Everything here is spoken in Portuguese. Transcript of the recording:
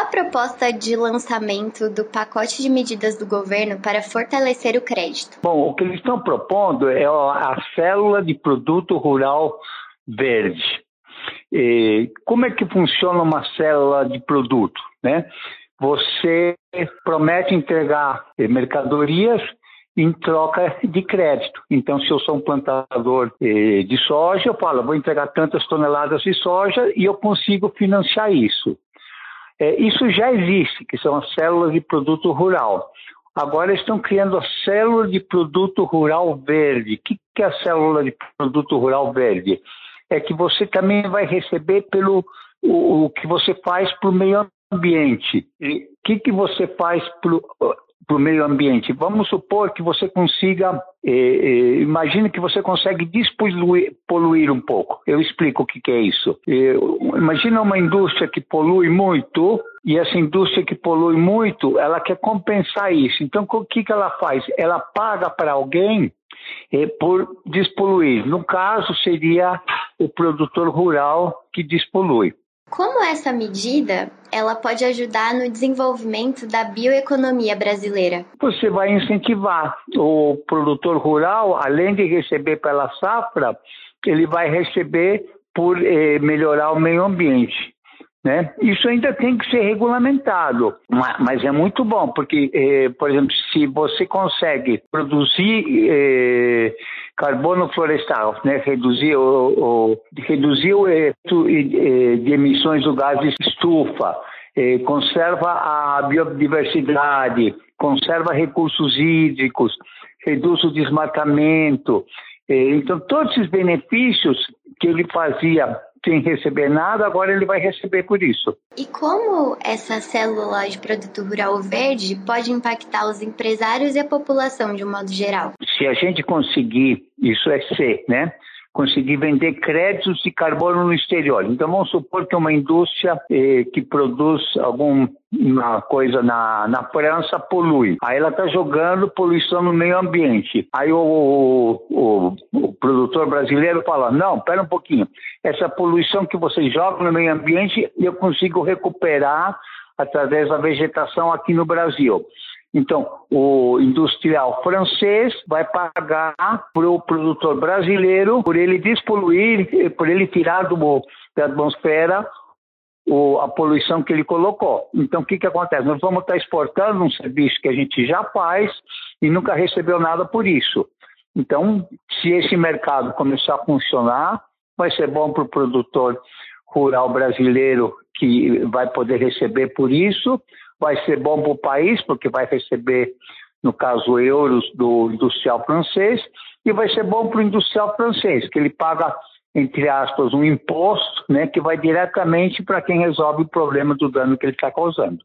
A proposta de lançamento do pacote de medidas do governo para fortalecer o crédito? Bom, o que eles estão propondo é a célula de produto rural verde. E como é que funciona uma célula de produto? Né? Você promete entregar mercadorias em troca de crédito. Então, se eu sou um plantador eh, de soja, eu falo, vou entregar tantas toneladas de soja e eu consigo financiar isso. É, isso já existe, que são as células de produto rural. Agora estão criando a célula de produto rural verde. O que, que é a célula de produto rural verde? É que você também vai receber pelo o, o que você faz para o meio ambiente. O que, que você faz para o meio ambiente. Vamos supor que você consiga, eh, eh, imagine que você consegue despoluir poluir um pouco. Eu explico o que, que é isso. Eh, imagina uma indústria que polui muito e essa indústria que polui muito, ela quer compensar isso. Então, o que, que ela faz? Ela paga para alguém eh, por despoluir. No caso, seria o produtor rural que despolui. Como essa medida ela pode ajudar no desenvolvimento da bioeconomia brasileira? Você vai incentivar o produtor rural, além de receber pela safra, ele vai receber por eh, melhorar o meio ambiente. Né? Isso ainda tem que ser regulamentado, mas é muito bom, porque, eh, por exemplo, se você consegue produzir eh, carbono florestal, né? reduzir, o, o, reduzir o efeito de emissões do gás de estufa, eh, conserva a biodiversidade, conserva recursos hídricos, reduz o desmatamento. Então, todos esses benefícios que ele fazia sem receber nada, agora ele vai receber por isso. E como essa célula de produto rural verde pode impactar os empresários e a população de um modo geral? Se a gente conseguir, isso é ser, né? conseguir vender créditos de carbono no exterior. Então vamos supor que uma indústria eh, que produz alguma coisa na, na França polui. Aí ela está jogando poluição no meio ambiente. Aí o, o, o, produtor brasileiro fala: não, pera um pouquinho. Essa poluição que você joga no meio ambiente eu consigo recuperar através da vegetação aqui no Brasil. Então, o industrial francês vai pagar para o produtor brasileiro por ele despoluir, por ele tirar do, da atmosfera o, a poluição que ele colocou. Então, o que, que acontece? Nós vamos estar exportando um serviço que a gente já faz e nunca recebeu nada por isso. Então, se esse mercado começar a funcionar, vai ser bom para o produtor rural brasileiro que vai poder receber por isso, vai ser bom para o país, porque vai receber, no caso, euros do industrial francês, e vai ser bom para o industrial francês, que ele paga, entre aspas, um imposto né, que vai diretamente para quem resolve o problema do dano que ele está causando.